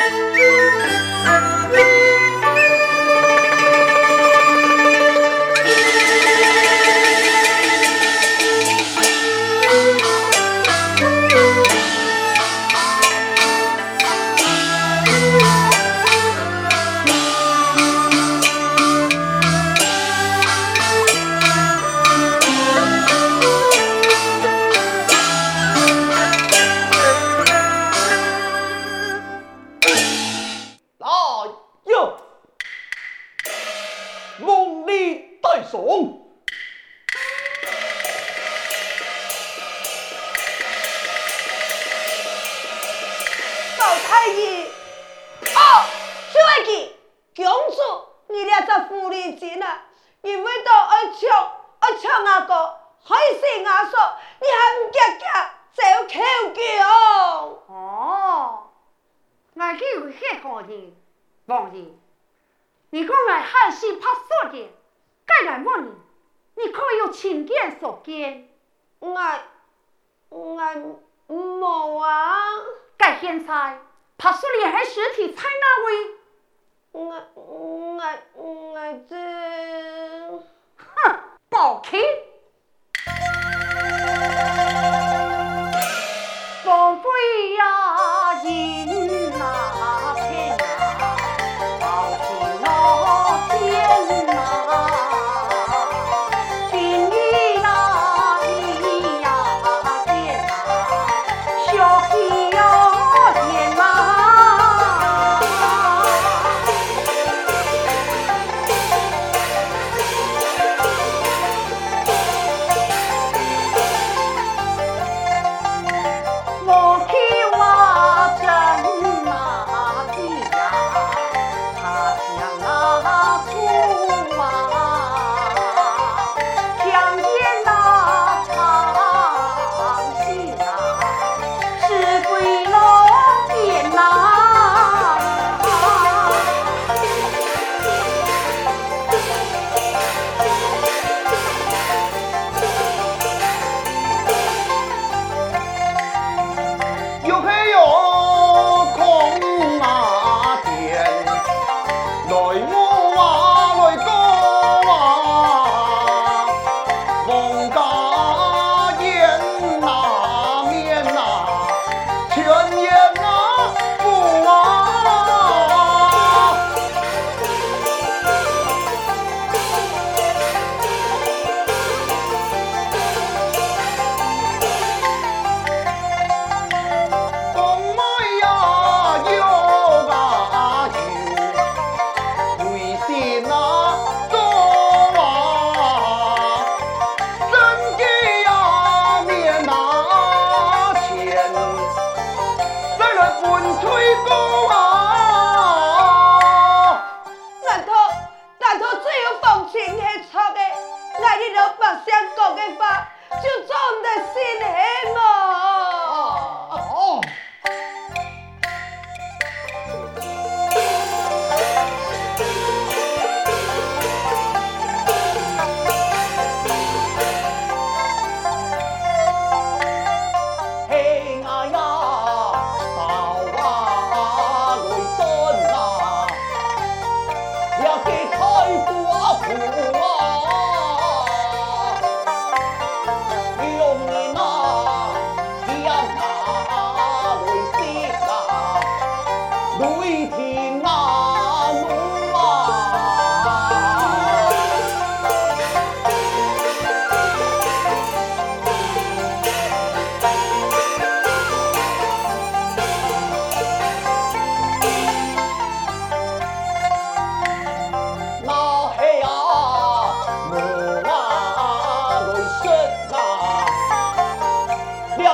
you 哦，小阿，公主，你俩在府里见了，你为到阿强，阿强那个，还是牙嫂，你还不嫁嫁，再有口角哦。哦，我就有些好的，王爷，你讲来还是怕说的，该来么你，你可有亲见所见？我，我。冇啊！介现在，他说你还实体太那会，我我我这哼，不好吃。Halloween!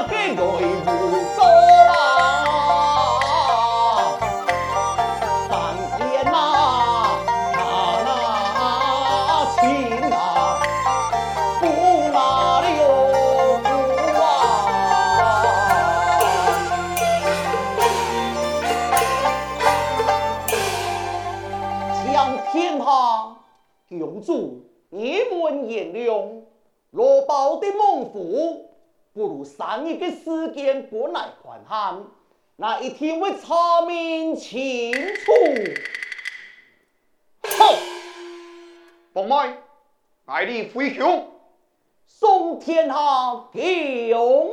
Cái 步上一个时间不耐宽限，那一天会查明清楚。好，奉命，爱的飞熊，送天下给勇。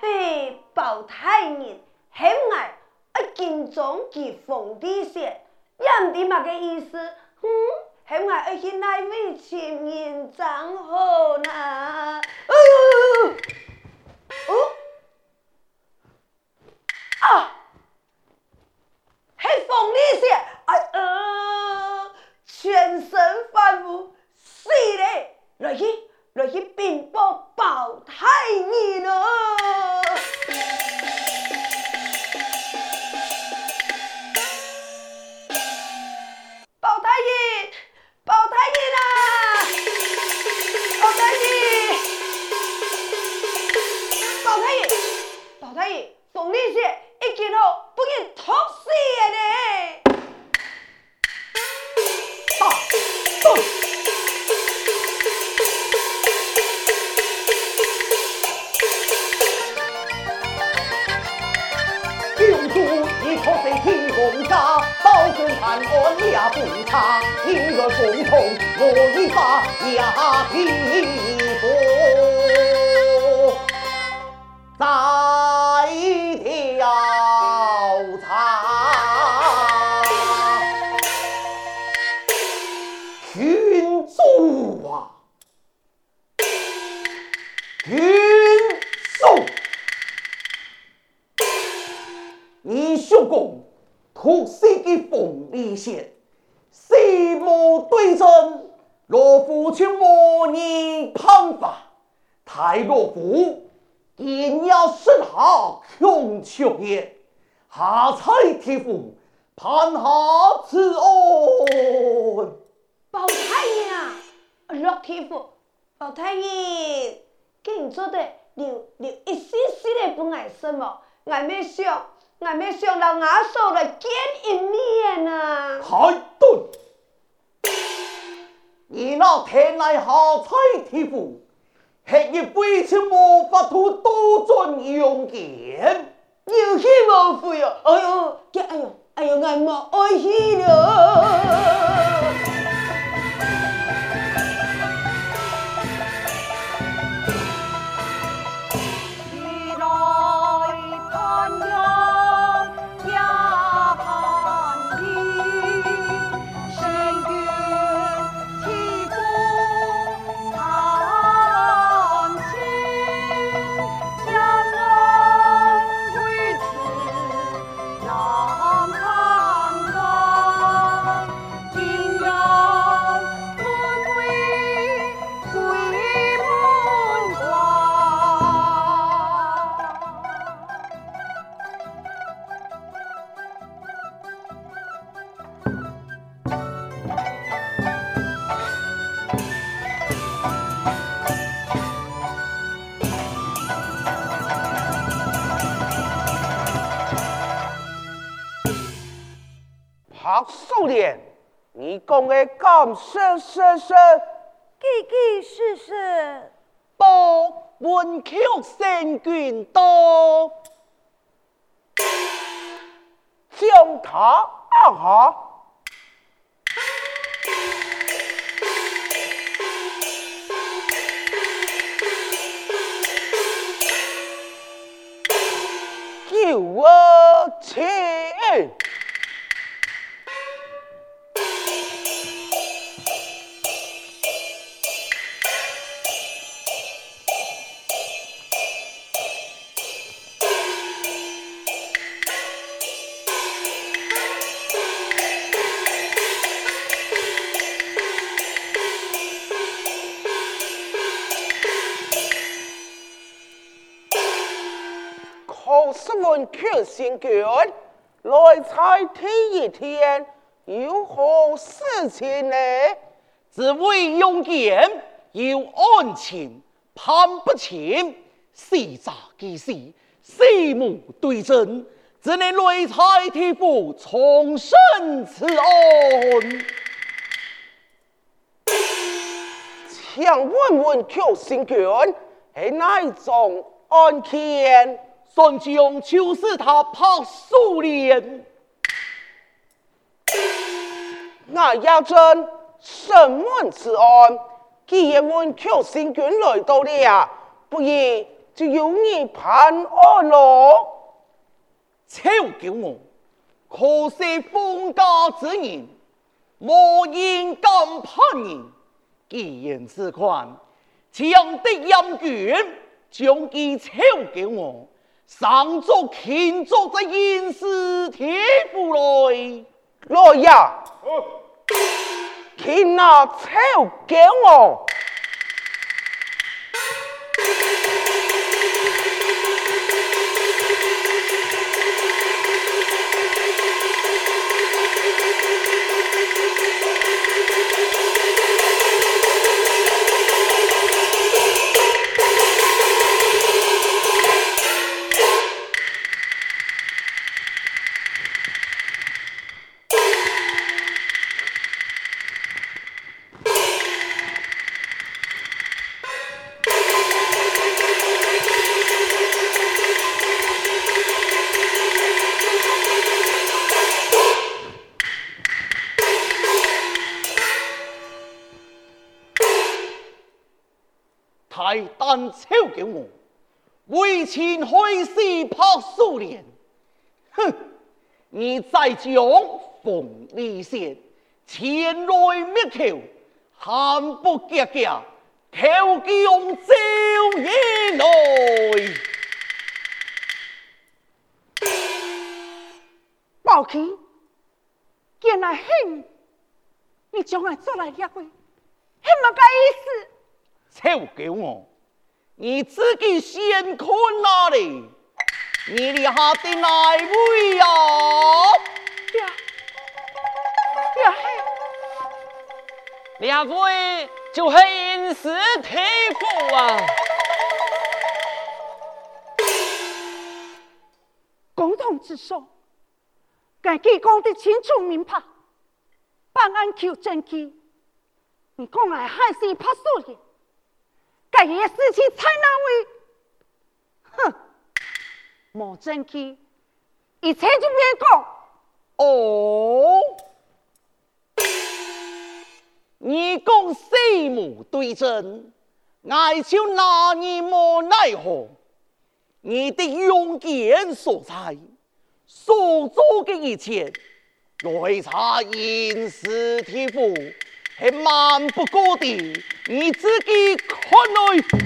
嘿，宝太人，嘿，𠊎 爱敬重佢凤梨雪。也毋抵别个意思，哼，嘿，𠊎 爱去奈位前人走好呢。嗯，啊，嘿，凤梨雪，哎，呃，全身反呼，犀利，来去。 โดย报包太ปิ 群众啊，群众，你相公突袭的凤梨县，西莫对阵，罗夫却莫你判罚，太罗夫定要设好穷囚也，下彩提父判下此案。老太爷，老天父，老太爷，给你做的留留一丝丝的不爱什么？俺没想，俺没想到俺叔来见一面啊。开灯！你那天来好菜天父，黑夜背起魔法图，多尊杨戬，有喜无福哟，哎呦，哎呦，哎呦，俺没欢喜了。你讲的敢是实实？句句实实。报文曲星君到，将他按下。有我请。君来在第一天有何事情呢？只为用剑有案情判不清，细查之时，四目对证，只能来在地府重审此案。请问问曲星君是哪一种案件？孙将就是他拍素莲，那要真审问此案，既然文曲星君来到了，不如就由你判案咯。超叫我，可惜封家之人，无人敢判人。既然此款，强敌严权，将其超叫我。上作天作在应是天父来，来呀！天那超叫我。但超叫我为情开始拍苏联，哼！你再将凤梨仙前来灭口，喊不夹夹，口叫招引来。宝器，见来恨，你将来做来约会，什么个意思？超叫我。你自己先看哪里？你立下的哪位呀？呀呀嘿！两位就系应是天父啊！公同志说，该记讲的清楚明白，办案求证据，你讲来还是怕输的。这些事情在哪位？哼，没争气，一切就别讲。哦，你讲四目对证，我就拿你莫奈何。你的用剑所在，所做的一切，来查应是天赋。还瞒不过的，你自己看来。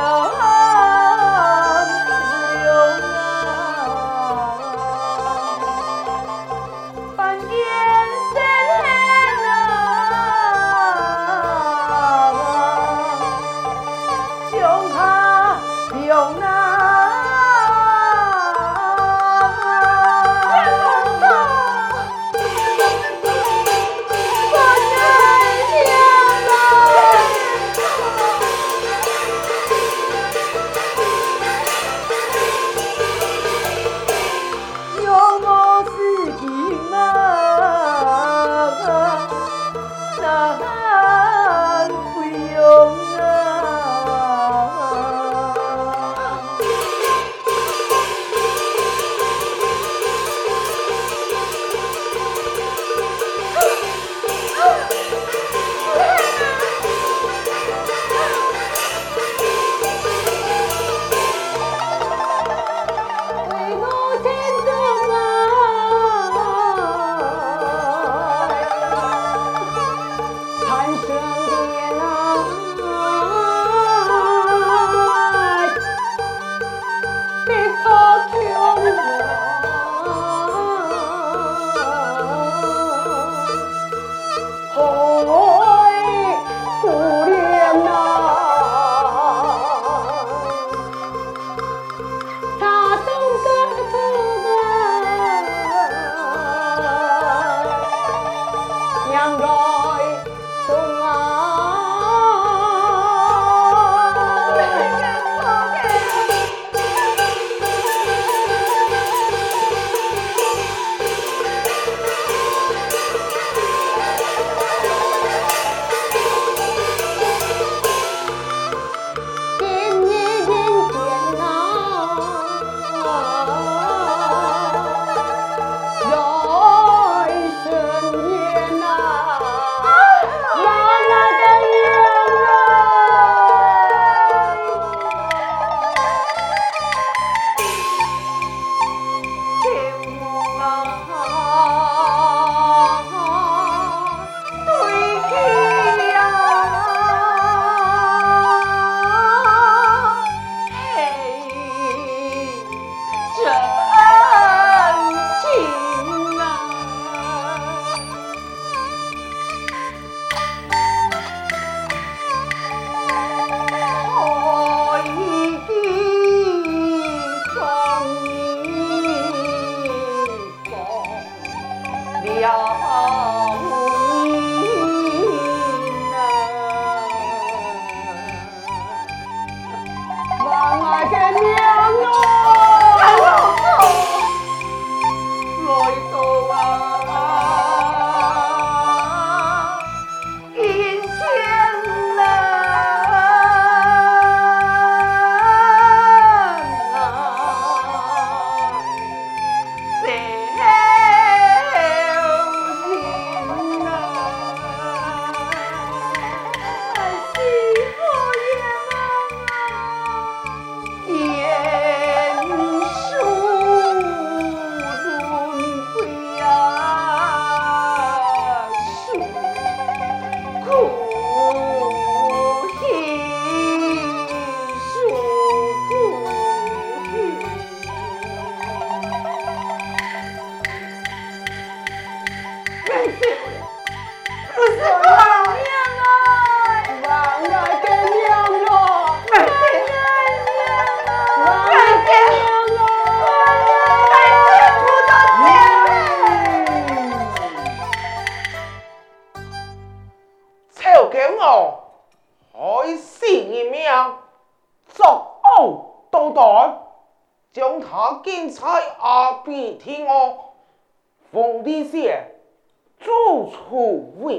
将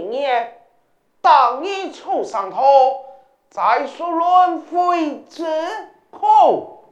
处为孽，当你出上头，再说轮回之苦。